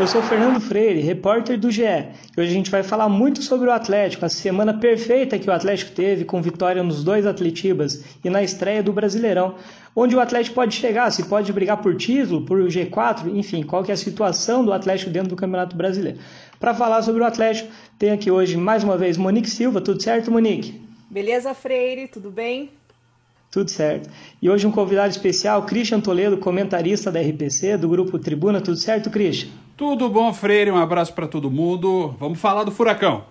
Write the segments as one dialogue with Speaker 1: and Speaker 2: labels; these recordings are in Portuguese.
Speaker 1: Eu sou Fernando Freire, repórter do GE. E hoje a gente vai falar muito sobre o Atlético, a semana perfeita que o Atlético teve com vitória nos dois Atletibas e na estreia do Brasileirão, onde o Atlético pode chegar, se pode brigar por título, por G4, enfim, qual que é a situação do Atlético dentro do Campeonato Brasileiro. Para falar sobre o Atlético, tem aqui hoje mais uma vez Monique Silva, tudo certo, Monique?
Speaker 2: Beleza, Freire, tudo bem?
Speaker 1: Tudo certo. E hoje um convidado especial, Christian Toledo, comentarista da RPC, do grupo Tribuna. Tudo certo, Christian?
Speaker 3: Tudo bom, Freire? Um abraço para todo mundo. Vamos falar do Furacão.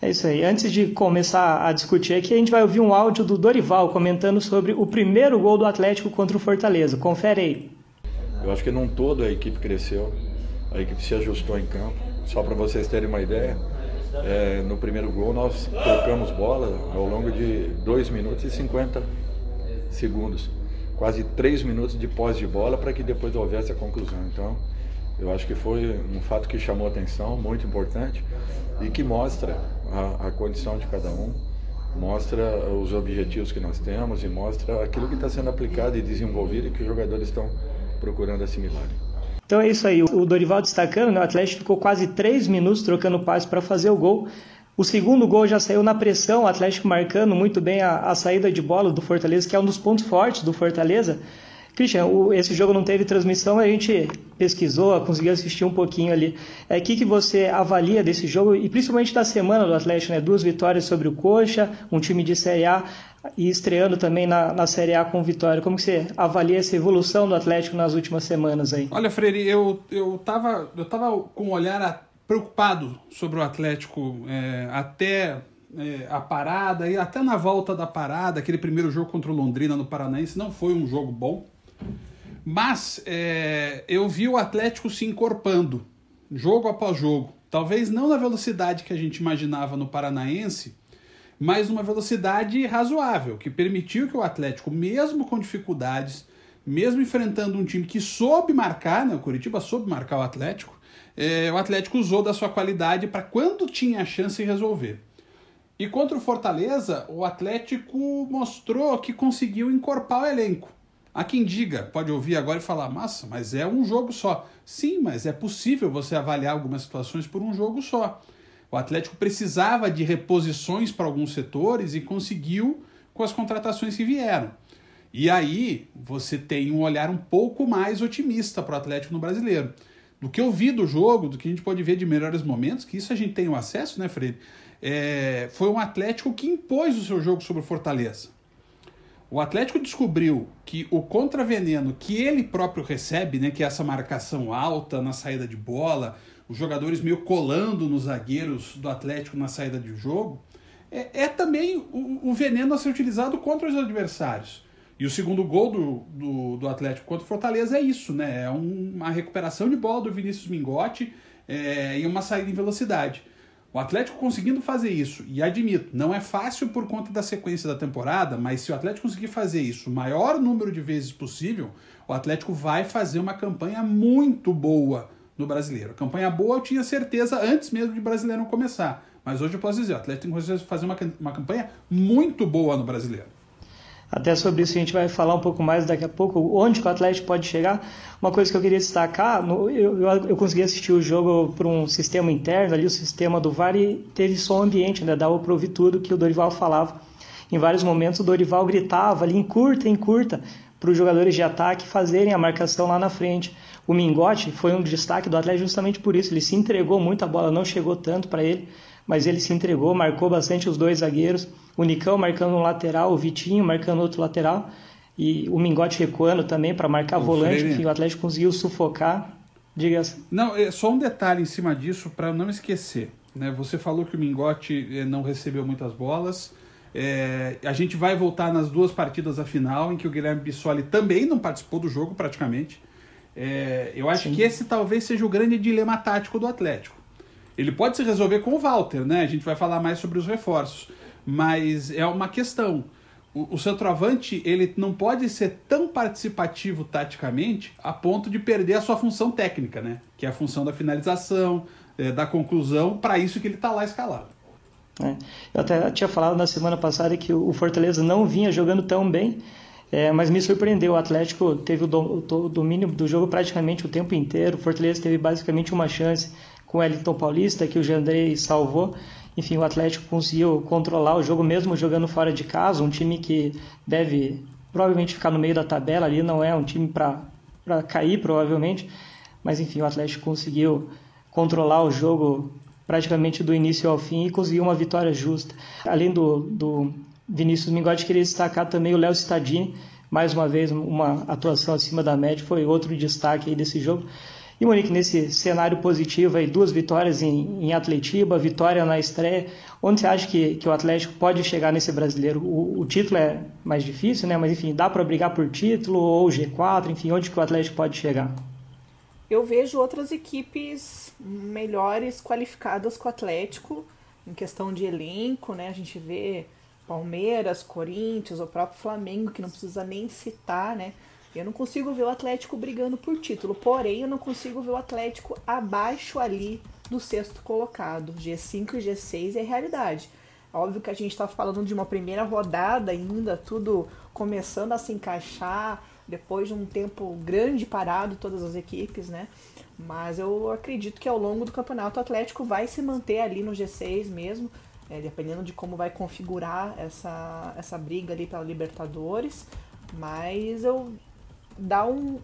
Speaker 1: É isso aí. Antes de começar a discutir aqui, a gente vai ouvir um áudio do Dorival comentando sobre o primeiro gol do Atlético contra o Fortaleza. Confere aí.
Speaker 4: Eu acho que num todo a equipe cresceu, a equipe se ajustou em campo. Só para vocês terem uma ideia, é, no primeiro gol nós tocamos bola ao longo de 2 minutos e 50 segundos. Quase 3 minutos de pós de bola para que depois houvesse a conclusão. Então, eu acho que foi um fato que chamou atenção, muito importante, e que mostra a, a condição de cada um, mostra os objetivos que nós temos e mostra aquilo que está sendo aplicado e desenvolvido e que os jogadores estão procurando assimilar.
Speaker 1: Então é isso aí. O Dorival destacando, né? o Atlético ficou quase três minutos trocando passe para fazer o gol. O segundo gol já saiu na pressão, o Atlético marcando muito bem a, a, saída de bola do Fortaleza, que é um dos pontos fortes do Fortaleza. Christian, o, esse jogo não teve transmissão, a gente pesquisou, conseguiu assistir um pouquinho ali. É, que, que você avalia desse jogo e principalmente da semana do Atlético, né? Duas vitórias sobre o Coxa, um time de Série A e estreando também na, na Série A com vitória. Como que você avalia essa evolução do Atlético nas últimas semanas aí?
Speaker 3: Olha, Freire, eu, eu, tava, eu tava com um olhar preocupado sobre o Atlético é, até é, a parada e até na volta da parada, aquele primeiro jogo contra o Londrina no Paranaense não foi um jogo bom. Mas é, eu vi o Atlético se encorpando, jogo após jogo. Talvez não na velocidade que a gente imaginava no Paranaense, mas numa velocidade razoável, que permitiu que o Atlético, mesmo com dificuldades, mesmo enfrentando um time que soube marcar, né, o Curitiba soube marcar o Atlético, é, o Atlético usou da sua qualidade para quando tinha a chance resolver. E contra o Fortaleza, o Atlético mostrou que conseguiu encorpar o elenco. Há quem diga, pode ouvir agora e falar, massa, mas é um jogo só. Sim, mas é possível você avaliar algumas situações por um jogo só. O Atlético precisava de reposições para alguns setores e conseguiu com as contratações que vieram. E aí você tem um olhar um pouco mais otimista para o Atlético no brasileiro. Do que eu vi do jogo, do que a gente pode ver de melhores momentos, que isso a gente tem o acesso, né, Fred? É, foi um Atlético que impôs o seu jogo sobre o Fortaleza. O Atlético descobriu que o contraveneno que ele próprio recebe, né, que é essa marcação alta na saída de bola, os jogadores meio colando nos zagueiros do Atlético na saída de jogo, é, é também o, o, veneno a ser utilizado contra os adversários. E o segundo gol do, do, do Atlético contra o Fortaleza é isso, né? É um, uma recuperação de bola do Vinícius Mingotti é, e uma saída em velocidade. O Atlético conseguindo fazer isso, e admito, não é fácil por conta da sequência da temporada, mas se o Atlético conseguir fazer isso o maior número de vezes possível, o Atlético vai fazer uma campanha muito boa no brasileiro. Campanha boa eu tinha certeza antes mesmo de brasileiro começar. Mas hoje eu posso dizer, o Atlético tem que fazer uma, uma campanha muito boa no brasileiro.
Speaker 1: Até sobre isso a gente vai falar um pouco mais daqui a pouco, onde o Atlético pode chegar. Uma coisa que eu queria destacar, no, eu, eu, consegui assistir o jogo por um sistema interno, ali o sistema do VAR, e teve som ambiente, né, dava para ouvir tudo que o Dorival falava. Em vários momentos o Dorival gritava ali, encurta, encurta, para os jogadores de ataque fazerem a marcação lá na frente. O Mingote foi um destaque do Atlético justamente por isso, ele se entregou muito, a bola não chegou tanto para ele, mas ele se entregou, marcou bastante os dois zagueiros o Nicão marcando um lateral, o Vitinho marcando outro lateral e o Mingote recuando também para marcar o volante, Freire. que o Atlético conseguiu sufocar. Diga -se.
Speaker 3: Não, é só um detalhe em cima disso para não esquecer. Né? Você falou que o Mingote eh, não recebeu muitas bolas. É, a gente vai voltar nas duas partidas da final, em que o Guilherme Bissoli também não participou do jogo praticamente. É, eu acho Sim. que esse talvez seja o grande dilema tático do Atlético. Ele pode se resolver com o Walter, né? A gente vai falar mais sobre os reforços. Mas é uma questão. O, o centroavante ele não pode ser tão participativo taticamente a ponto de perder a sua função técnica, né? Que é a função da finalização, é, da conclusão, para isso que ele está lá escalado.
Speaker 1: É. Eu até tinha falado na semana passada que o Fortaleza não vinha jogando tão bem, é, mas me surpreendeu. O Atlético teve o, do, o, domínio do jogo praticamente o tempo inteiro. O Fortaleza teve basicamente uma chance com o Wellington Paulista, que o Jandrei salvou. Enfim, o Atlético conseguiu controlar o jogo mesmo jogando fora de casa. Um time que deve provavelmente ficar no meio da tabela ali, não é um time para cair, provavelmente. Mas enfim, o Atlético conseguiu controlar o jogo praticamente do início ao fim e conseguiu uma vitória justa. Além do, do Vinícius Mingotti, queria destacar também o Léo Stadini, mais uma vez uma atuação acima da média, foi outro destaque aí desse jogo. E Monique, nesse cenário positivo aí, duas vitórias em, em Atletiba, vitória na estreia, onde você acha que, que o Atlético pode chegar nesse brasileiro? O, o título é mais difícil, né? Mas enfim, dá para brigar por título ou G4, enfim, onde que o Atlético pode chegar?
Speaker 2: Eu vejo outras equipes melhores qualificadas com o Atlético em questão de elenco, né? A gente vê Palmeiras, Corinthians, o próprio Flamengo, que não precisa nem citar, né? Eu não consigo ver o Atlético brigando por título, porém eu não consigo ver o Atlético abaixo ali do sexto colocado. G5 e G6 é realidade. Óbvio que a gente está falando de uma primeira rodada ainda, tudo começando a se encaixar, depois de um tempo grande parado, todas as equipes, né? Mas eu acredito que ao longo do campeonato o Atlético vai se manter ali no G6 mesmo, é, dependendo de como vai configurar essa, essa briga ali pela Libertadores. Mas eu dá um,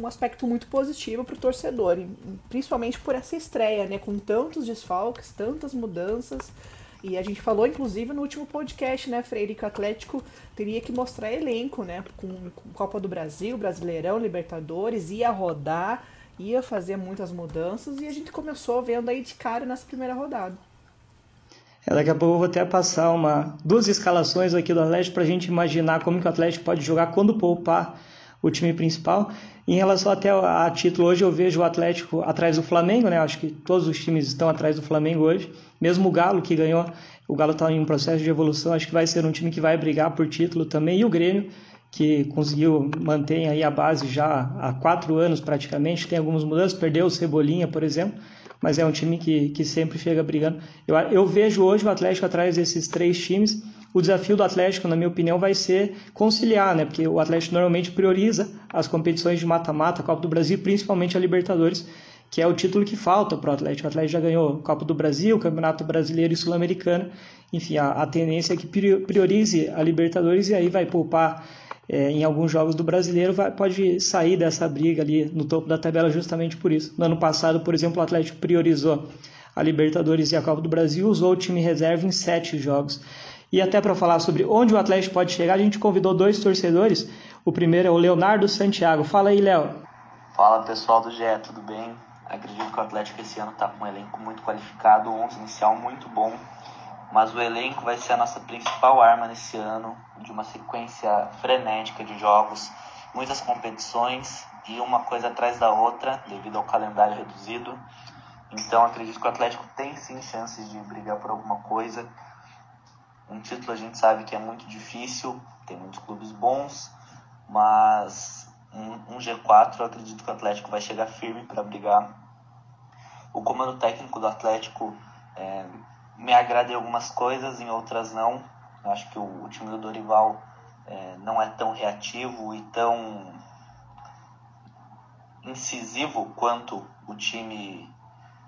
Speaker 2: um aspecto muito positivo para o torcedor, principalmente por essa estreia, né? Com tantos desfalques, tantas mudanças. E a gente falou, inclusive, no último podcast, né, Freire, que o Atlético teria que mostrar elenco, né? Com, com Copa do Brasil, Brasileirão, Libertadores, ia rodar, ia fazer muitas mudanças, e a gente começou vendo aí de cara nessa primeira rodada.
Speaker 1: É, daqui a pouco eu vou até passar uma, duas escalações aqui do Atlético para a gente imaginar como que o Atlético pode jogar quando poupar o time principal. Em relação até a título, hoje eu vejo o Atlético atrás do Flamengo, né? Acho que todos os times estão atrás do Flamengo hoje. Mesmo o Galo, que ganhou, o Galo está em um processo de evolução, acho que vai ser um time que vai brigar por título também. E o Grêmio, que conseguiu manter aí a base já há quatro anos praticamente, tem algumas mudanças, perdeu o Cebolinha, por exemplo, mas é um time que, que sempre chega brigando. Eu, eu vejo hoje o Atlético atrás desses três times o desafio do Atlético, na minha opinião, vai ser conciliar, né? Porque o Atlético normalmente prioriza as competições de mata-mata, Copa do Brasil, principalmente a Libertadores, que é o título que falta para o Atlético. O Atlético já ganhou Copa do Brasil, Campeonato Brasileiro e Sul-Americano. Enfim, a, a, tendência é que priorize a Libertadores e aí vai poupar é, em alguns jogos do Brasileiro, vai, pode sair dessa briga ali no topo da tabela justamente por isso. No ano passado, por exemplo, o Atlético priorizou a Libertadores e a Copa do Brasil, usou o time reserva em sete jogos. E até para falar sobre onde o Atlético pode chegar, a gente convidou dois torcedores. O primeiro é o Leonardo Santiago. Fala aí, Léo.
Speaker 5: Fala pessoal do GE, tudo bem? Acredito que o Atlético esse ano está com um elenco muito qualificado, um 11 inicial muito bom, mas o elenco vai ser a nossa principal arma nesse ano, de uma sequência frenética de jogos, muitas competições e uma coisa atrás da outra, devido ao calendário reduzido. Então acredito que o Atlético tem sim chances de brigar por alguma coisa um título a gente sabe que é muito difícil, tem muitos clubes bons, mas um, um G4 eu acredito que o Atlético vai chegar firme para brigar. O comando técnico do Atlético é, me agrada em algumas coisas, em outras não. Eu acho que o, o time do Dorival é, não é tão reativo e tão incisivo quanto o time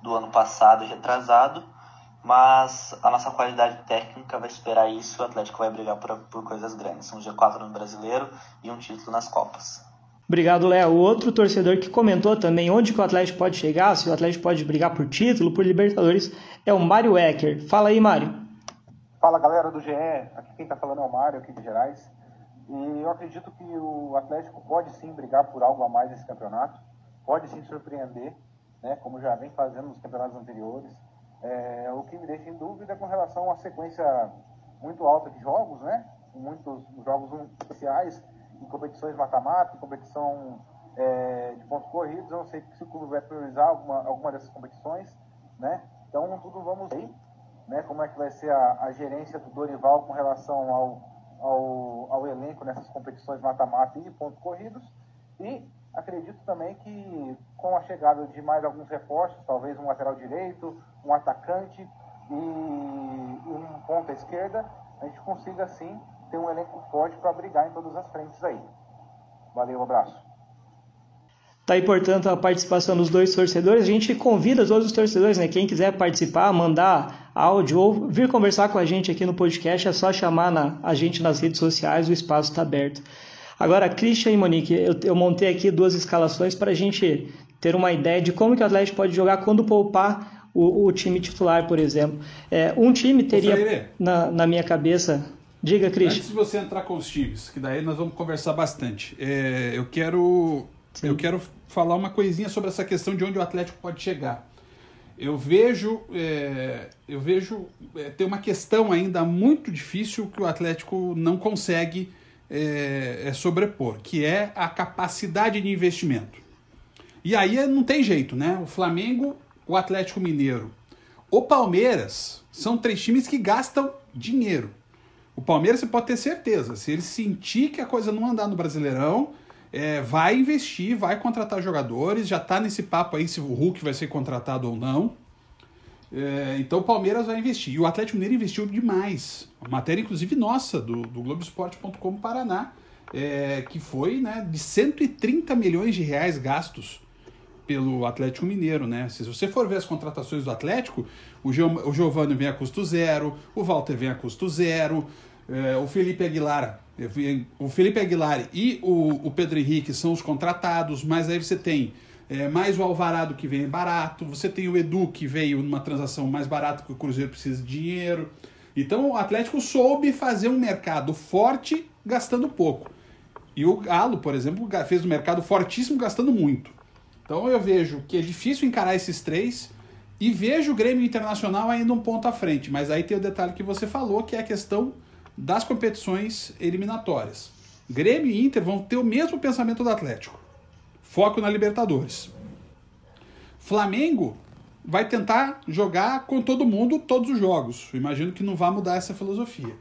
Speaker 5: do ano passado retrasado mas a nossa qualidade técnica vai esperar isso. O Atlético vai brigar por, por coisas grandes: um G4 no brasileiro e um título nas Copas.
Speaker 1: Obrigado, Léo. O outro torcedor que comentou também onde que o Atlético pode chegar, se o Atlético pode brigar por título, por Libertadores, é o Mário Ecker. Fala aí, Mário.
Speaker 6: Fala, galera do GE. Aqui quem está falando é o Mário, aqui de Gerais. E eu acredito que o Atlético pode sim brigar por algo a mais nesse campeonato, pode sim surpreender, né, como já vem fazendo nos campeonatos anteriores. É, o que me deixa em dúvida é com relação à sequência muito alta de jogos, né? Muitos jogos especiais, em competições mata-mata, competição é, de pontos corridos. Eu não sei se o clube vai priorizar alguma, alguma dessas competições, né? Então, tudo vamos ver, né? Como é que vai ser a, a gerência do Dorival com relação ao, ao, ao elenco nessas competições mata-mata e pontos corridos. E acredito também que com a chegada de mais alguns reforços, talvez um lateral direito, um atacante e um ponta esquerda, a gente consiga sim ter um elenco forte para brigar em todas as frentes aí. Valeu, um abraço.
Speaker 1: Tá aí, portanto, a participação dos dois torcedores. A gente convida todos os torcedores, né? Quem quiser participar, mandar áudio ou vir conversar com a gente aqui no podcast, é só chamar na, a gente nas redes sociais, o espaço está aberto. Agora, Christian e Monique, eu, eu montei aqui duas escalações para a gente ter uma ideia de como que o Atlético pode jogar quando poupar o, o time titular, por exemplo. É, um time teria, na, na minha cabeça, Diga, Cris.
Speaker 3: Antes de você entrar com os times, que daí nós vamos conversar bastante, é, eu quero Sim. eu quero falar uma coisinha sobre essa questão de onde o Atlético pode chegar. Eu vejo, é, eu vejo é, ter uma questão ainda muito difícil que o Atlético não consegue é, é sobrepor, que é a capacidade de investimento. E aí não tem jeito, né? O Flamengo, o Atlético Mineiro, o Palmeiras são três times que gastam dinheiro. O Palmeiras você pode ter certeza, se ele sentir que a coisa não andar no Brasileirão, é, vai investir, vai contratar jogadores, já está nesse papo aí se o Hulk vai ser contratado ou não. É, então o Palmeiras vai investir. E o Atlético Mineiro investiu demais. Uma matéria, inclusive, nossa, do, do Globoesporte.com Paraná, é, que foi né, de 130 milhões de reais gastos pelo Atlético Mineiro, né? Se você for ver as contratações do Atlético, o, Giovanni vem a custo zero, o Walter vem a custo zero, é, o Felipe Aguilar, o Felipe Aguilar e o, o Pedro Henrique são os contratados, mas aí você tem é, mais o Alvarado que vem barato, você tem o Edu que veio numa transação mais barata que o Cruzeiro precisa de dinheiro. Então o Atlético soube fazer um mercado forte gastando pouco. E o Galo, por exemplo, fez um mercado fortíssimo gastando muito. Então eu vejo que é difícil encarar esses três e vejo o Grêmio Internacional ainda um ponto à frente. Mas aí tem o detalhe que você falou, que é a questão das competições eliminatórias. Grêmio e Inter vão ter o mesmo pensamento do Atlético. Foco na Libertadores. Flamengo vai tentar jogar com todo mundo todos os jogos. Imagino que não vai mudar essa filosofia.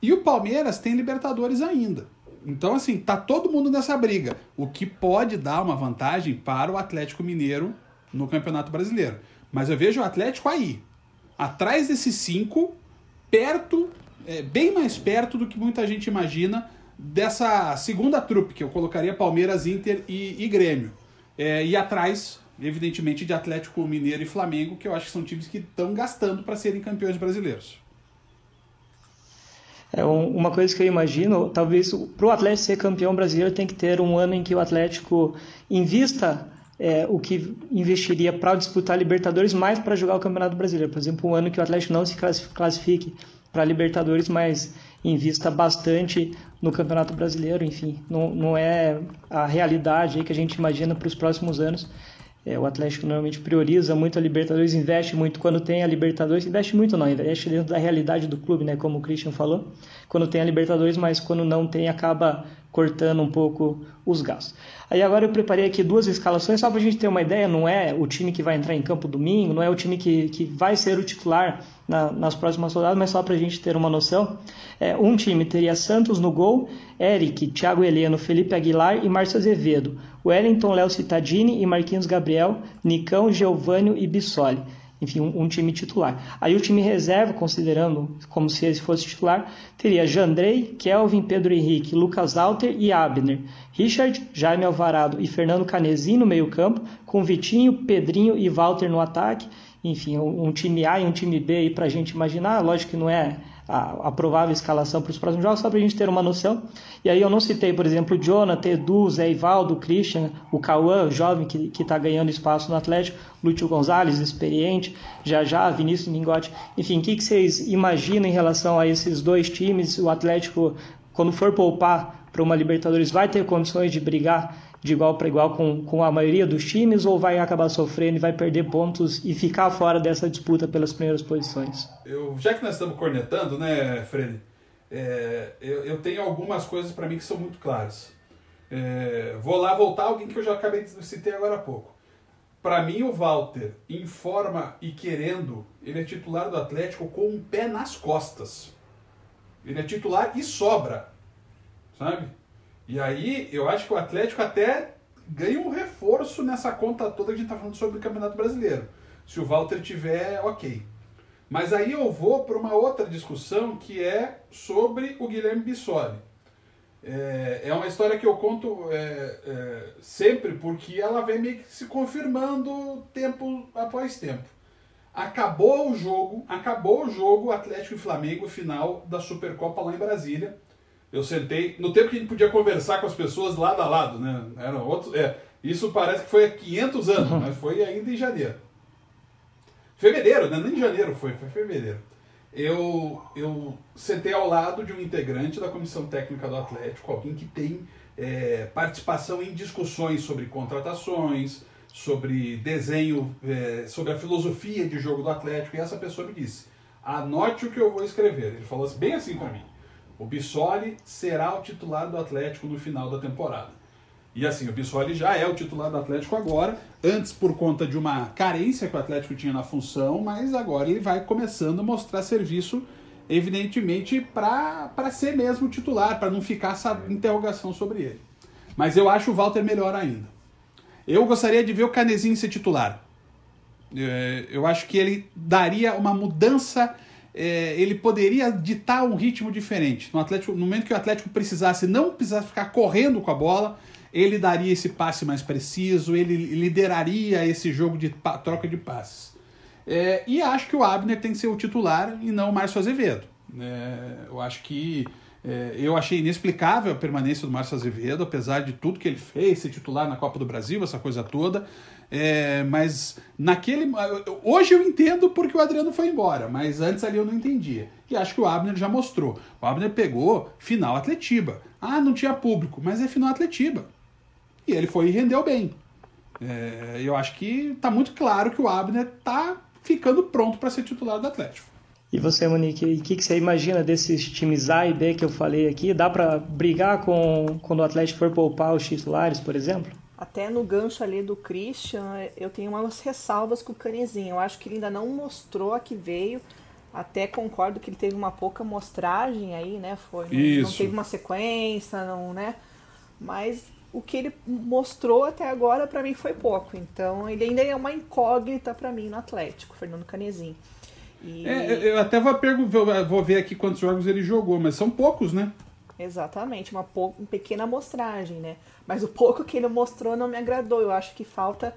Speaker 3: E o Palmeiras tem Libertadores ainda. Então, assim, tá todo mundo nessa briga. O que pode dar uma vantagem para o Atlético Mineiro no Campeonato Brasileiro. Mas eu vejo o Atlético aí, atrás desses cinco, perto é, bem mais perto do que muita gente imagina dessa segunda trupe, que eu colocaria Palmeiras, Inter e, e Grêmio. É, e atrás, evidentemente, de Atlético Mineiro e Flamengo, que eu acho que são times que estão gastando para serem campeões brasileiros.
Speaker 1: É uma coisa que eu imagino, talvez para o Atlético ser campeão brasileiro tem que ter um ano em que o Atlético invista é, o que investiria para disputar Libertadores mais para jogar o Campeonato Brasileiro. Por exemplo, um ano que o Atlético não se classifique para Libertadores, mas invista bastante no Campeonato Brasileiro, enfim, não, não é a realidade que a gente imagina para os próximos anos. É, o Atlético normalmente prioriza muito a Libertadores, investe muito quando tem a Libertadores, investe muito não, investe dentro da realidade do clube, né, como o Christian falou, quando tem a Libertadores, mas quando não tem acaba cortando um pouco os gastos. Aí agora eu preparei aqui duas escalações só para a gente ter uma ideia, não é o time que vai entrar em campo domingo, não é o time que, que vai ser o titular na, nas próximas rodadas, mas só para a gente ter uma noção. É, um time teria Santos no gol, Eric, Thiago Heleno, Felipe Aguilar e Márcio Azevedo, Wellington, Léo Cittadini e Marquinhos Gabriel, Nicão, Geovânio e Bissoli enfim, um, um, time titular. Aí o time reserva, considerando como se esse fosse titular, teria Jandrei, Kelvin, Pedro Henrique, Lucas Alter e Abner, Richard, Jaime Alvarado e Fernando Canezinho no meio campo, com Vitinho, Pedrinho e Walter no ataque, enfim, um, um time A e um time B aí para a gente imaginar, lógico que não é a, a provável escalação para os próximos jogos, só para a gente ter uma noção. E aí eu não citei, por exemplo, o Jonathan, Edu, Zé Ivaldo, o Christian, o Cauã, jovem que está ganhando espaço no Atlético, Lúcio Gonzalez, experiente, já já, Vinícius Mingotti. Enfim, o que, que vocês imaginam em relação a esses dois times? O Atlético, quando for poupar para uma Libertadores vai ter condições de brigar de igual para igual com, com a maioria dos times ou vai acabar sofrendo e vai perder pontos e ficar fora dessa disputa pelas primeiras posições?
Speaker 3: Eu, já que nós estamos cornetando, né, Fred? É, eu, eu, tenho algumas coisas para mim que são muito claras. É, vou lá voltar alguém que eu já acabei de citar agora há pouco. Para mim, o Walter, em forma e querendo, ele é titular do Atlético com um pé nas costas. Ele é titular e sobra, sabe? E aí, eu acho que o Atlético até ganha um reforço nessa conta toda que a gente está falando sobre o Campeonato Brasileiro. Se o Walter tiver, ok. Mas aí eu vou para uma outra discussão que é sobre o Guilherme Bissoli. É, é uma história que eu conto é, é, sempre porque ela vem meio que se confirmando tempo após tempo. Acabou o jogo, acabou o jogo Atlético e Flamengo final da Supercopa lá em Brasília. Eu sentei, no tempo que a gente podia conversar com as pessoas lado a lado, né? Era outro, é, isso parece que foi há 500 anos, mas foi ainda em janeiro. Fevereiro, né? Nem em janeiro foi, foi fevereiro. Eu, eu sentei ao lado de um integrante da comissão técnica do Atlético, alguém que tem é, participação em discussões sobre contratações, sobre desenho, é, sobre a filosofia de jogo do Atlético, e essa pessoa me disse: anote o que eu vou escrever. Ele falou assim, bem assim para mim. O Bissoli será o titular do Atlético no final da temporada. E assim, o Bissoli já é o titular do Atlético agora, antes por conta de uma carência que o Atlético tinha na função, mas agora ele vai começando a mostrar serviço, evidentemente, para ser mesmo titular, para não ficar essa interrogação sobre ele. Mas eu acho o Walter melhor ainda. Eu gostaria de ver o Canezinho ser titular. É, eu acho que ele daria uma mudança é, ele poderia ditar um ritmo diferente. No, Atlético, no momento que o Atlético precisasse, não precisasse ficar correndo com a bola, ele daria esse passe mais preciso, ele lideraria esse jogo de troca de passes. É, e acho que o Abner tem que ser o titular e não o Márcio Azevedo. É, eu acho que é, eu achei inexplicável a permanência do Márcio Azevedo, apesar de tudo que ele fez, ser titular na Copa do Brasil, essa coisa toda. É, mas naquele. Hoje eu entendo porque o Adriano foi embora, mas antes ali eu não entendia. E acho que o Abner já mostrou. O Abner pegou final Atletiba. Ah, não tinha público, mas é final Atletiba. E ele foi e rendeu bem. É, eu acho que está muito claro que o Abner está ficando pronto para ser titular do Atlético.
Speaker 1: E você, Monique, o que, que, você imagina desses times A e B que eu falei aqui? Dá para brigar com quando o Atlético for poupar os titulares, por exemplo?
Speaker 2: Até no gancho ali do Christian, eu tenho umas ressalvas com o Canezinho. Eu acho que ele ainda não mostrou a que veio. Até concordo que ele teve uma pouca mostragem aí, né? Foi,
Speaker 3: Isso.
Speaker 2: não teve uma sequência, não, né? Mas o que ele mostrou até agora para mim foi pouco. Então ele ainda é uma incógnita para mim no Atlético, Fernando Canezinho.
Speaker 3: E... É, eu até vou, vou ver aqui quantos jogos ele jogou, mas são poucos, né?
Speaker 2: Exatamente, uma, uma pequena amostragem, né? Mas o pouco que ele mostrou não me agradou. Eu acho que falta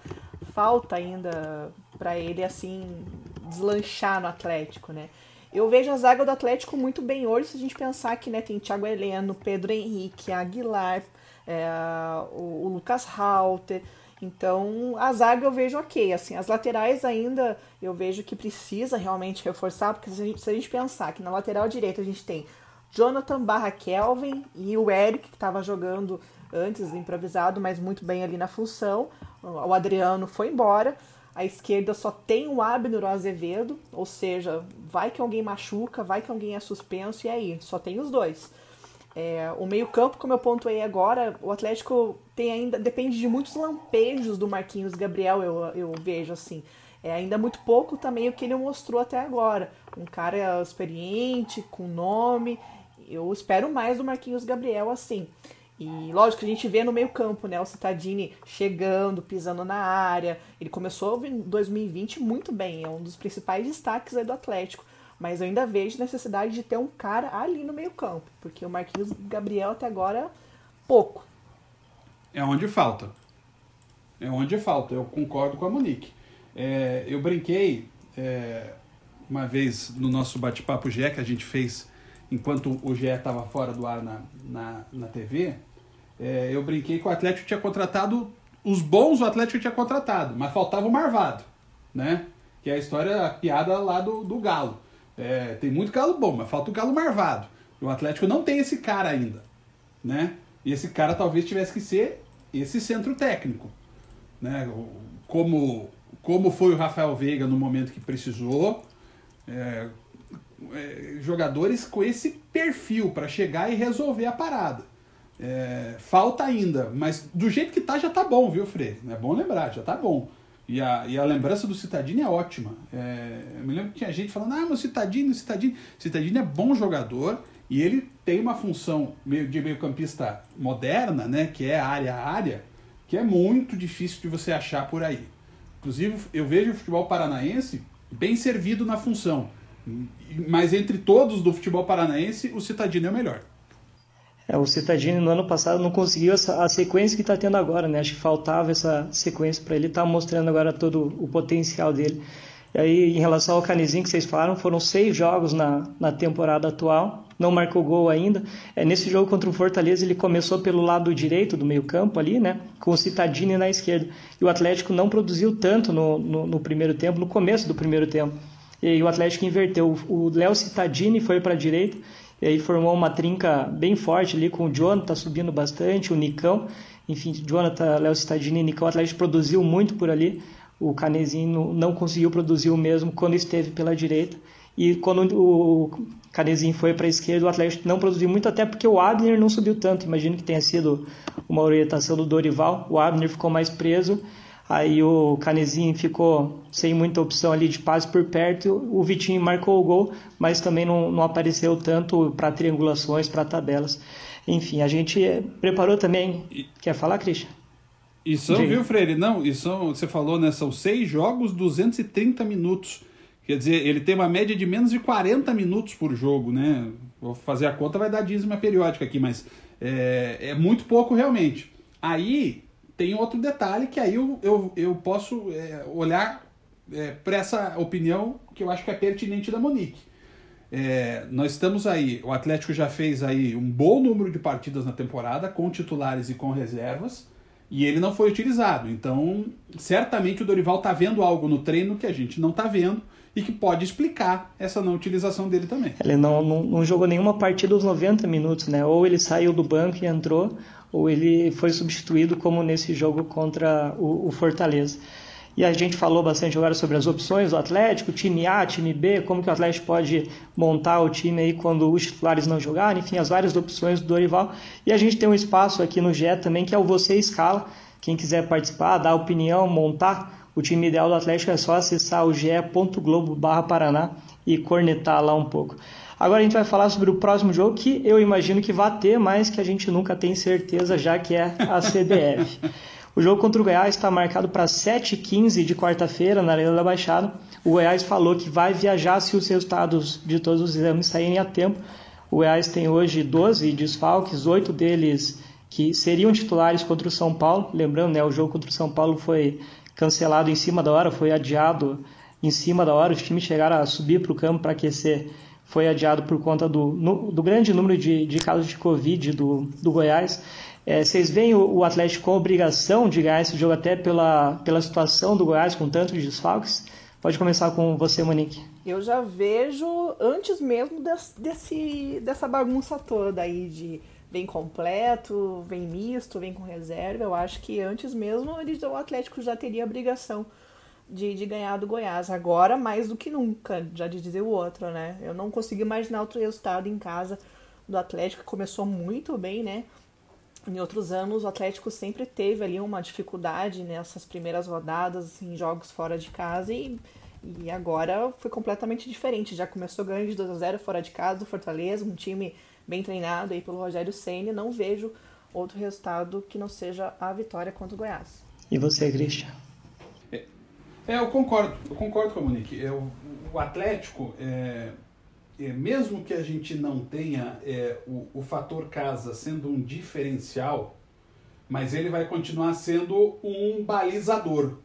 Speaker 2: falta ainda para ele assim deslanchar no Atlético, né? Eu vejo a zaga do Atlético muito bem hoje, se a gente pensar que né, tem Thiago Heleno, Pedro Henrique, Aguilar, é, o, o, Lucas Halter. Então, a zaga eu vejo ok. Assim, as laterais ainda eu vejo que precisa realmente reforçar, porque se a gente, se a gente pensar que na lateral direita a gente tem Jonathan barra Kelvin e o Eric, que estava jogando antes, improvisado, mas muito bem ali na função. O Adriano foi embora. A esquerda só tem o Abner Azevedo, ou seja, vai que alguém machuca, vai que alguém é suspenso, e aí, só tem os dois. É, o meio-campo, como eu pontuei agora, o Atlético tem ainda. depende de muitos lampejos do Marquinhos Gabriel, eu, eu vejo assim. É ainda muito pouco também o que ele mostrou até agora. Um cara experiente, com nome, eu espero mais do Marquinhos Gabriel assim. E lógico, a gente vê no meio-campo, né? O Citadini chegando, pisando na área. Ele começou em 2020 muito bem, é um dos principais destaques do Atlético. Mas eu ainda vejo necessidade de ter um cara ali no meio-campo, porque o Marquinhos Gabriel até agora, pouco.
Speaker 3: É onde falta. É onde falta, eu concordo com a Monique. É, eu brinquei é, uma vez no nosso bate-papo GE que a gente fez enquanto o GE estava fora do ar na, na, na TV, é, eu brinquei que o Atlético tinha contratado, os bons o Atlético tinha contratado, mas faltava o Marvado, né? Que é a história, a piada lá do, do Galo. É, tem muito galo bom, mas falta o galo marvado. O Atlético não tem esse cara ainda, né? E esse cara talvez tivesse que ser esse centro técnico. Né? Como, como foi o Rafael Veiga no momento que precisou. É, é, jogadores com esse perfil para chegar e resolver a parada. É, falta ainda, mas do jeito que tá já tá bom, viu, Freire? É bom lembrar, já tá bom. E a, e a lembrança do Citadini é ótima. É, eu me lembro que tinha gente falando, ah, mas o Citadini, o Citadini. Citadini é bom jogador e ele tem uma função meio de meio campista moderna, né, que é área a área, que é muito difícil de você achar por aí. Inclusive, eu vejo o futebol paranaense bem servido na função. Mas entre todos do futebol paranaense, o Citadini é o melhor.
Speaker 1: É, o Citadini no ano passado não conseguiu essa, a sequência que está tendo agora, né? Acho que faltava essa sequência para ele estar tá mostrando agora todo o potencial dele. E aí, em relação ao Canizinho que vocês falaram, foram seis jogos na, na temporada atual, não marcou gol ainda. É, nesse jogo contra o Fortaleza, ele começou pelo lado direito do meio-campo ali, né? Com o Citadini na esquerda. E o Atlético não produziu tanto no, no, no primeiro tempo, no começo do primeiro tempo. E o Atlético inverteu. O Léo Citadini foi para a direita e aí formou uma trinca bem forte ali com o Jonathan subindo bastante, o Nicão. Enfim, Jonathan, Léo Citadini e Nicão. O Atlético produziu muito por ali. O Canezinho não conseguiu produzir o mesmo quando esteve pela direita. E quando o Canezinho foi para a esquerda, o Atlético não produziu muito, até porque o Abner não subiu tanto. Imagino que tenha sido uma orientação do Dorival. O Abner ficou mais preso Aí o Canezinho ficou sem muita opção ali de passe por perto. O Vitinho marcou o gol, mas também não, não apareceu tanto para triangulações, para tabelas. Enfim, a gente preparou também. Quer falar, Christian?
Speaker 3: E são, Diga. viu, Freire? Não, e são, você falou, né? São seis jogos, 230 minutos. Quer dizer, ele tem uma média de menos de 40 minutos por jogo, né? Vou fazer a conta, vai dar dízima periódica aqui, mas é, é muito pouco realmente. Aí tem outro detalhe que aí eu, eu, eu posso é, olhar é, para essa opinião que eu acho que é pertinente da Monique. É, nós estamos aí, o Atlético já fez aí um bom número de partidas na temporada, com titulares e com reservas, e ele não foi utilizado. Então, certamente o Dorival está vendo algo no treino que a gente não está vendo e que pode explicar essa não utilização dele também.
Speaker 1: Ele não, não, não jogou nenhuma partida aos 90 minutos, né? Ou ele saiu do banco e entrou, ou ele foi substituído como nesse jogo contra o, o, Fortaleza. E a gente falou bastante agora sobre as opções do Atlético, time A, time B, como que o Atlético pode montar o time aí quando os titulares não jogarem, enfim, as várias opções do Dorival. E a gente tem um espaço aqui no GE também que é o Você Escala. Quem quiser participar, dar opinião, montar o time ideal do Atlético é só acessar o ge.globo/paraná e cornetar lá um pouco. Agora a gente vai falar sobre o próximo jogo que eu imagino que vai ter, mas que a gente nunca tem certeza, já que é a CBF. o jogo contra o Goiás está marcado para 7h15 de quarta-feira na Arena da Baixada. O Goiás falou que vai viajar se os resultados de todos os exames saírem a tempo. O Goiás tem hoje 12 desfalques, oito deles que seriam titulares contra o São Paulo. Lembrando, né, o jogo contra o São Paulo foi cancelado em cima da hora, foi adiado em cima da hora. Os times chegaram a subir para o campo para aquecer foi adiado por conta do, no, do grande número de, de, casos de Covid do, do Goiás. É, vocês veem o, o, Atlético com obrigação de ganhar esse jogo até pela, pela situação do Goiás com tantos desfalques? Pode começar com você, Monique.
Speaker 2: Eu já vejo antes mesmo desse, desse, dessa bagunça toda aí de vem completo, vem misto, vem com reserva. Eu acho que antes mesmo o Atlético já teria a obrigação de, de ganhar do Goiás. Agora, mais do que nunca, já de dizer o outro, né? Eu não consigo imaginar outro resultado em casa do Atlético, que começou muito bem, né? Em outros anos, o Atlético sempre teve ali uma dificuldade nessas primeiras rodadas, em jogos fora de casa, e, e agora foi completamente diferente. Já começou ganhando de 2 a 0 fora de casa do Fortaleza, um time bem treinado aí pelo Rogério Senna. Não vejo outro resultado que não seja a vitória contra o Goiás.
Speaker 1: E você, Christian?
Speaker 3: É, eu concordo, eu concordo com a Monique. É, o, Atlético, é, é, mesmo que a gente não tenha é, o, o fator casa sendo um diferencial, mas ele vai continuar sendo um balizador.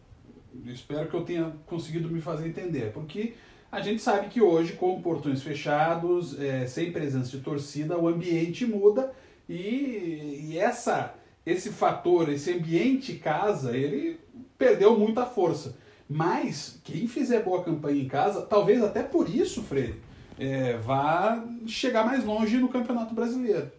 Speaker 3: Espero que eu tenha conseguido me fazer entender, porque a gente sabe que hoje, com portões fechados, é, sem presença de torcida, o ambiente muda e, e essa, esse fator, esse ambiente casa, ele perdeu muita força. Mas quem fizer boa campanha em casa, talvez até por isso, Freire, é, vá chegar mais longe no Campeonato Brasileiro.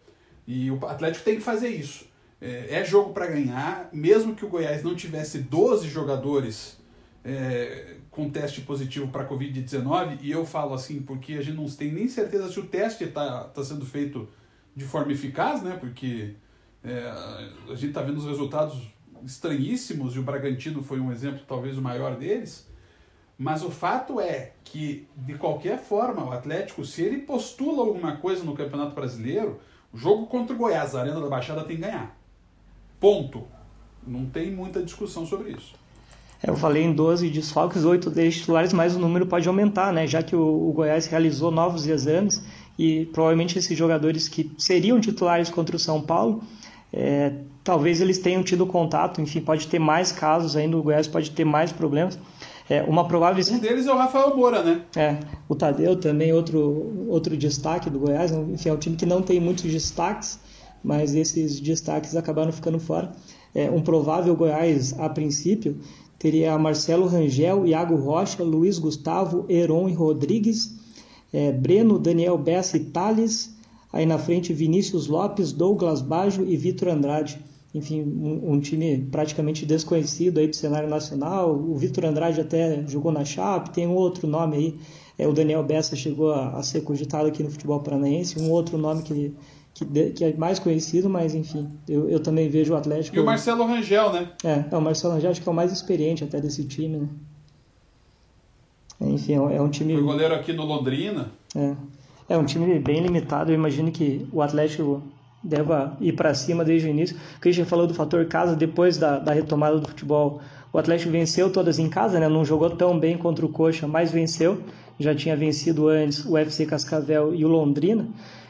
Speaker 3: E o Atlético tem que fazer isso. É, é jogo para ganhar, mesmo que o Goiás não tivesse 12 jogadores é, com teste positivo para Covid-19, e eu falo assim porque a gente não tem nem certeza se o teste está tá sendo feito de forma eficaz, né? Porque é, a gente está vendo os resultados estranhíssimos e o Bragantino foi um exemplo, talvez o maior deles. Mas o fato é que, de qualquer forma, o Atlético, se ele postula alguma coisa no Campeonato Brasileiro, o jogo contra o Goiás, a Arena da Baixada, tem que ganhar. Ponto. Não tem muita discussão sobre isso.
Speaker 1: É, eu falei em 12 desfalques, 8 deles titulares, mas o número pode aumentar, né? Já que o, Goiás realizou novos exames e provavelmente esses jogadores que seriam titulares contra o São Paulo, é, talvez eles tenham tido contato, enfim, pode ter mais casos ainda, o Goiás pode ter mais problemas. É, uma provável...
Speaker 3: Um deles é o Rafael Moura, né?
Speaker 1: É, o Tadeu também, outro, outro destaque do Goiás, enfim, é um time que não tem muitos destaques, mas esses destaques acabaram ficando fora. É, um provável Goiás, a princípio, teria Marcelo Rangel, Iago Rocha, Luiz Gustavo, Heron e Rodrigues, é, Breno, Daniel Bessa e Thales, aí na frente Vinícius Lopes, Douglas Bajo e Vitor Andrade. Enfim, um, um, time praticamente desconhecido aí do cenário nacional. O Vitor Andrade até jogou na Chape, tem um outro nome aí. É, o Daniel Bessa chegou a, a ser cogitado aqui no futebol paranaense, um outro nome que que, que, é mais conhecido, mas enfim, eu, eu também vejo o Atlético.
Speaker 3: E o Marcelo Rangel, né?
Speaker 1: É, é o Marcelo Rangel acho que é o mais experiente até desse time, né? Enfim, é um time.
Speaker 3: Foi goleiro aqui no Londrina.
Speaker 1: É. É um time bem limitado. Eu imagino que o Atlético deva ir para cima desde o início. O Christian falou do fator casa depois da, da retomada do futebol. O Atlético venceu todas em casa, né? Não jogou tão bem contra o Coxa, mas venceu. Já tinha vencido antes o FC Cascavel e o Londrina.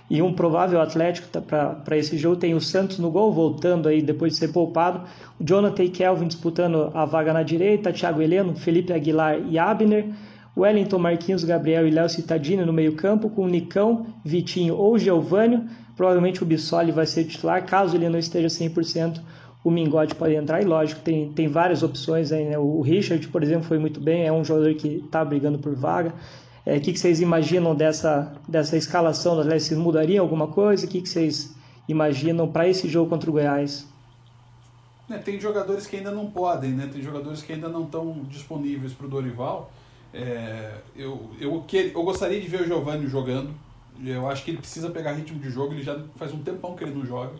Speaker 1: E um provável Atlético tá para esse jogo tem o Santos no gol, voltando aí depois de ser poupado. O Jonathan e Kelvin disputando a vaga na direita, Thiago Heleno, Felipe Aguilar e Abner. Wellington, Marquinhos, Gabriel e Léo Cittadini no meio-campo, com Nicão, Vitinho ou Geovânio. Provavelmente o Bissoli vai ser titular, caso ele não esteja 100%. O Mingode pode entrar, e lógico, tem, tem várias opções aí, né? O Richard, por exemplo, foi muito bem, é um jogador que está brigando por vaga. É, o que, que, vocês imaginam dessa, dessa escalação do Atlético? Vocês mudariam alguma coisa? O que, que vocês imaginam para esse jogo contra o Goiás?
Speaker 3: É, tem jogadores que ainda não podem, né? Tem jogadores que ainda não estão disponíveis para o Dorival. É, eu, eu, eu gostaria de ver o Giovanni jogando. Eu acho que ele precisa pegar ritmo de jogo. Ele já faz um tempão que ele não joga.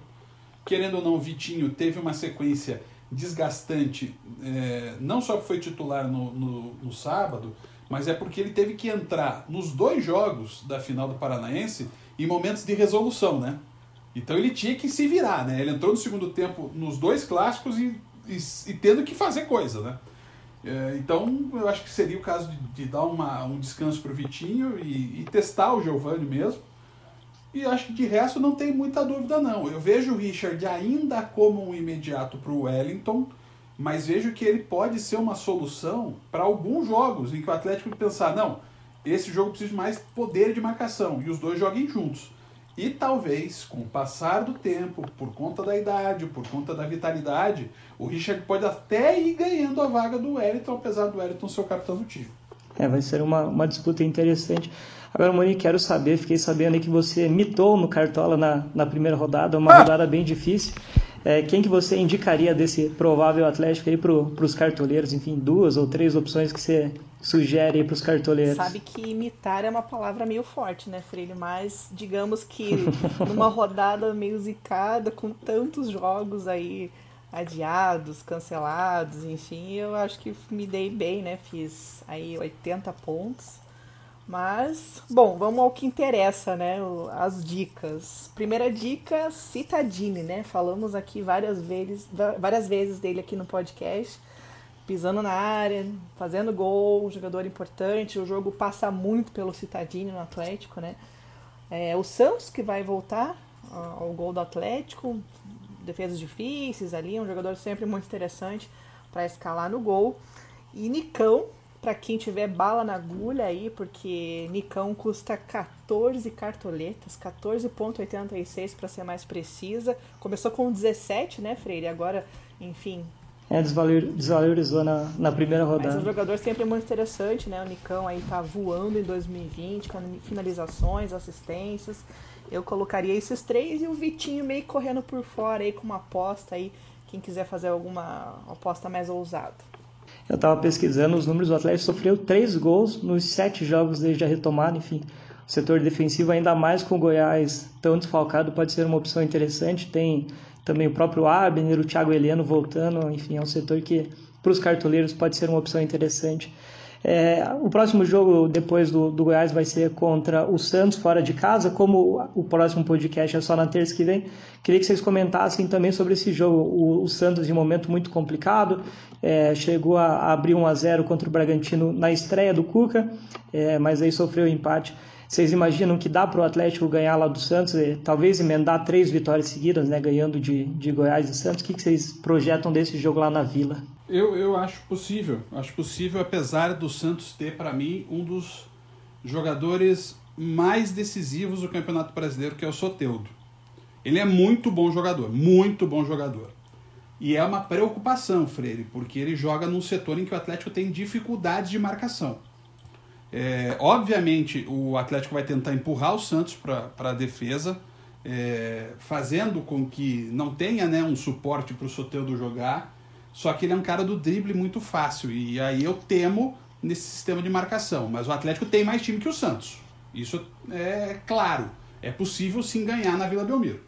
Speaker 3: Querendo ou não, o Vitinho teve uma sequência desgastante. É, não só foi titular no, no, no sábado, mas é porque ele teve que entrar nos dois jogos da final do Paranaense em momentos de resolução, né? Então ele tinha que se virar, né? Ele entrou no segundo tempo nos dois clássicos e, e, e tendo que fazer coisa, né? É, então eu acho que seria o caso de, de dar uma, um descanso para o Vitinho e, e, testar o Giovanni mesmo. E acho que de resto não tem muita dúvida não. Eu vejo o Richard ainda como um imediato para o Wellington, mas vejo que ele pode ser uma solução para alguns jogos em que o Atlético pensar, não, esse jogo precisa de mais poder de marcação e os dois joguem juntos. E talvez, com o passar do tempo, por conta da idade, por conta da vitalidade, o Richard pode até ir ganhando a vaga do Wellington, apesar do Wellington ser o capitão do time.
Speaker 1: É, vai ser uma, uma disputa interessante. Agora, Monique, quero saber, fiquei sabendo aí que você mitou no Cartola na, na primeira rodada, uma ah! rodada bem difícil. É, quem que você indicaria desse provável Atlético aí para os cartoleiros? Enfim, duas ou três opções que você sugere para os cartoleiros?
Speaker 2: Sabe que imitar é uma palavra meio forte, né, Freire? Mas digamos que numa rodada meio zicada, com tantos jogos aí adiados, cancelados, enfim, eu acho que me dei bem, né? Fiz aí 80 pontos. Mas, bom, vamos ao que interessa, né? As dicas. Primeira dica, Citadini, né? Falamos aqui várias vezes, várias vezes dele aqui no podcast. Pisando na área, fazendo gol, jogador importante. O jogo passa muito pelo Citadini no Atlético, né? É o Santos que vai voltar ao gol do Atlético. Defesas difíceis ali, um jogador sempre muito interessante para escalar no gol. E Nicão, para quem tiver bala na agulha aí, porque Nicão custa 14 cartoletas, 14,86 para ser mais precisa. Começou com 17, né, Freire? Agora, enfim,
Speaker 1: é, desvalorizou na, na primeira rodada.
Speaker 2: Mas um jogador sempre muito interessante, né? O Nicão aí tá voando em 2020, com finalizações, assistências. Eu colocaria esses três e o Vitinho meio correndo por fora aí com uma aposta aí, quem quiser fazer alguma aposta mais ousada.
Speaker 1: Eu estava pesquisando os números, o Atlético sofreu três gols nos sete jogos desde a retomada, enfim. O setor defensivo, ainda mais com o Goiás tão desfalcado, pode ser uma opção interessante. Tem também o próprio Abner, o Thiago Heleno voltando, enfim, é um setor que para os cartoleiros pode ser uma opção interessante. É, o próximo jogo depois do, do, Goiás vai ser contra o Santos fora de casa. Como o próximo podcast é só na terça que vem, queria que vocês comentassem também sobre esse jogo. O, o Santos, em momento muito complicado, é, chegou a, abrir 1 a 0 contra o Bragantino na estreia do Cuca, é, mas aí sofreu o empate. Vocês imaginam que dá para o Atlético ganhar lá do Santos, e, talvez emendar três vitórias seguidas, né, ganhando de, de Goiás e Santos? O que, que vocês projetam desse jogo lá na Vila?
Speaker 3: Eu, eu acho possível. Acho possível, apesar do Santos ter, para mim, um dos jogadores mais decisivos do Campeonato Brasileiro, que é o Soteudo. Ele é muito bom jogador, muito bom jogador. E é uma preocupação, Freire, porque ele joga num setor em que o Atlético tem dificuldades de marcação. É, obviamente, o Atlético vai tentar empurrar o Santos para a defesa, é, fazendo com que não tenha né, um suporte para o Soteldo jogar. Só que ele é um cara do drible muito fácil. E aí eu temo nesse sistema de marcação. Mas o Atlético tem mais time que o Santos. Isso é claro. É possível sim ganhar na Vila Belmiro.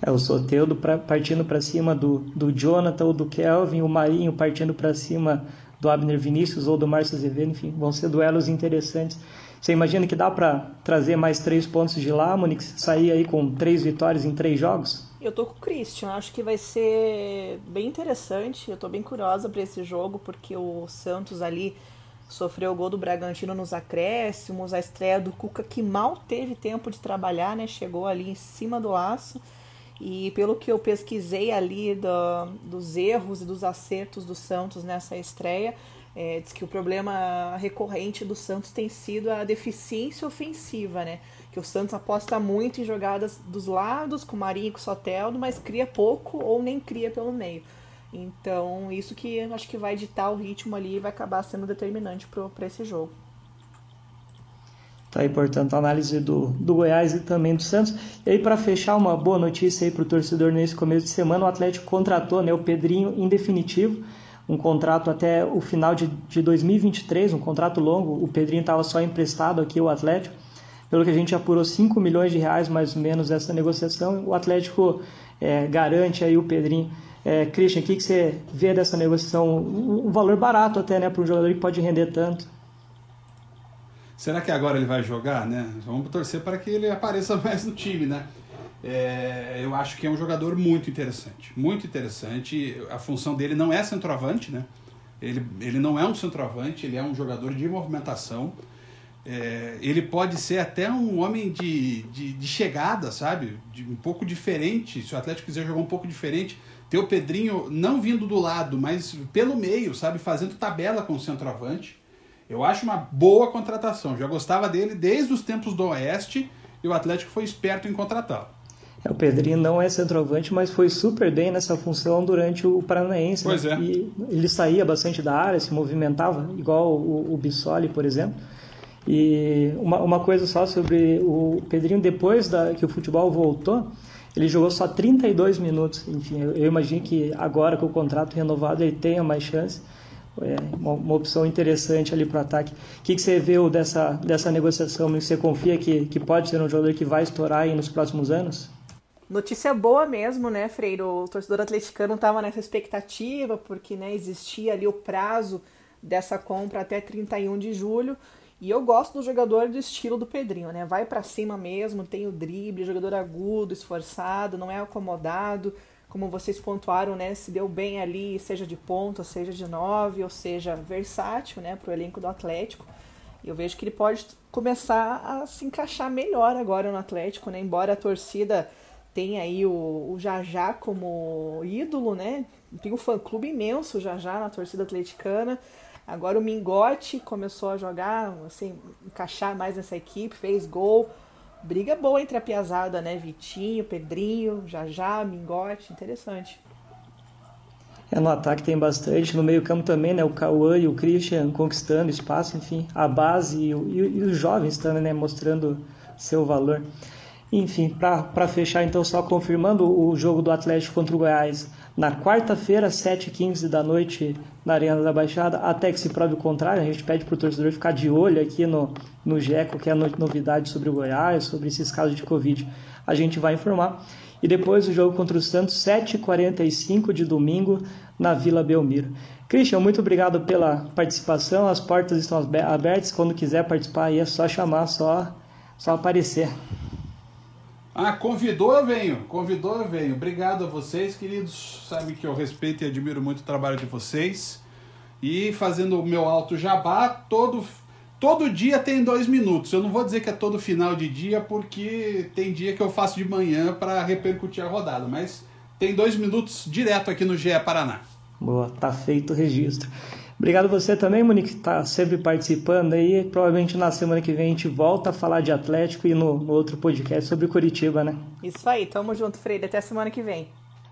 Speaker 1: É, o Soteudo pra, partindo para cima do, do Jonathan ou do Kelvin, o Marinho partindo para cima do Abner Vinícius ou do Márcio Azevedo, enfim, vão ser duelos interessantes. Você imagina que dá para trazer mais três pontos de lá, Monix, sair aí com três vitórias em três jogos?
Speaker 2: Eu tô com o Christian, acho que vai ser bem interessante. Eu tô bem curiosa para esse jogo, porque o Santos ali sofreu o gol do Bragantino nos acréscimos, a estreia do Cuca que mal teve tempo de trabalhar, né? Chegou ali em cima do laço. E pelo que eu pesquisei ali do, dos erros e dos acertos do Santos nessa estreia, é, diz que o problema recorrente do Santos tem sido a deficiência ofensiva, né? Que o Santos aposta muito em jogadas dos lados, com Marinho e com Soteldo, mas cria pouco ou nem cria pelo meio. Então, isso que acho que vai ditar o ritmo ali e vai acabar sendo determinante para esse jogo.
Speaker 1: Tá aí, portanto, a análise do, do Goiás e também do Santos. E aí, para fechar, uma boa notícia aí para o torcedor nesse começo de semana: o Atlético contratou né, o Pedrinho em definitivo, um contrato até o final de, de 2023, um contrato longo. O Pedrinho estava só emprestado aqui ao Atlético. Pelo que a gente apurou 5 milhões de reais mais ou menos essa negociação. O Atlético é, garante aí o Pedrinho. É, Christian, o que, que você vê dessa negociação? Um, valor barato até né, para um jogador que pode render tanto.
Speaker 3: Será que agora ele vai jogar, né? Vamos torcer para que ele apareça mais no time, né? É, eu acho que é um jogador muito interessante, muito interessante. A função dele não é centroavante, né? Ele, ele não é um centroavante, ele é um jogador de movimentação. É, ele pode ser até um homem de, de, de chegada, sabe? De, um pouco diferente. Se o Atlético quiser jogar um pouco diferente, ter o Pedrinho não vindo do lado, mas pelo meio, sabe? Fazendo tabela com o centroavante. Eu acho uma boa contratação. Já gostava dele desde os tempos do Oeste e o Atlético foi esperto em contratá-lo.
Speaker 1: É, o Pedrinho não é centroavante, mas foi super bem nessa função durante o Paranaense.
Speaker 3: Pois
Speaker 1: né?
Speaker 3: é.
Speaker 1: E ele saía bastante da área, se movimentava, igual o, o Bissoli, por exemplo. E uma, uma coisa só sobre o Pedrinho, depois da, que o futebol voltou, ele jogou só 32 minutos. Enfim, eu, eu imagino que agora com o contrato renovado ele tenha mais chance é uma, uma, opção interessante ali para o ataque. O que, que, você viu dessa, dessa negociação? Você confia que, que pode ser um jogador que vai estourar aí nos próximos anos?
Speaker 2: Notícia boa mesmo, né, Freire? O torcedor atleticano estava nessa expectativa, porque né, existia ali o prazo dessa compra até 31 de julho. E eu gosto do jogador do estilo do Pedrinho, né? Vai para cima mesmo, tem o drible, jogador agudo, esforçado, não é acomodado como vocês pontuaram, né, se deu bem ali, seja de ponta, seja de nove, ou seja, versátil, né, para o elenco do Atlético. Eu vejo que ele pode começar a se encaixar melhor agora no Atlético, né, embora a torcida tenha aí o, o Jajá como ídolo, né, tem um fã-clube imenso Jajá na torcida atleticana. Agora o Mingote começou a jogar, assim, encaixar mais nessa equipe, fez gol briga boa entre a piazada, né? Vitinho, Pedrinho, Jajá, Mingote, interessante.
Speaker 1: É, no ataque tem bastante, no meio campo também, né? O Cauã e o Christian conquistando espaço, enfim, a base e, e os jovens também, né? Mostrando seu valor. Enfim, para fechar, então, só confirmando o jogo do Atlético contra o Goiás na quarta-feira, 7h15 da noite, na Arena da Baixada, até que se prove o contrário. A gente pede para o torcedor ficar de olho aqui no, no GECO, que é a novidade sobre o Goiás, sobre esses casos de Covid. A gente vai informar. E depois o jogo contra o Santos, 7h45 de domingo, na Vila Belmiro. Christian, muito obrigado pela participação. As portas estão abertas. Quando quiser participar aí é só chamar, só, só aparecer.
Speaker 3: Ah, convidou, eu venho. Convidou, eu venho. Obrigado a vocês, queridos. Sabe que eu respeito e admiro muito o trabalho de vocês. E fazendo o meu alto jabá, todo, todo dia tem dois minutos. Eu não vou dizer que é todo final de dia, porque tem dia que eu faço de manhã para repercutir a rodada. Mas tem dois minutos direto aqui no GE Paraná.
Speaker 1: Boa, tá feito o registro. Obrigado você também, Monique, que está sempre participando aí. Provavelmente na semana que vem a gente volta a falar de Atlético e no, no outro podcast sobre Curitiba, né?
Speaker 2: Isso aí, tamo junto, Freire. Até semana que vem.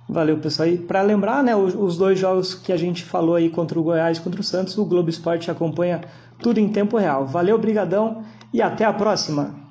Speaker 1: Valeu, pessoal. E para lembrar, né, os, os, dois jogos que a gente falou aí contra o Goiás e contra o Santos, o Globo Esporte acompanha tudo em tempo real. Valeu, brigadão e até a próxima.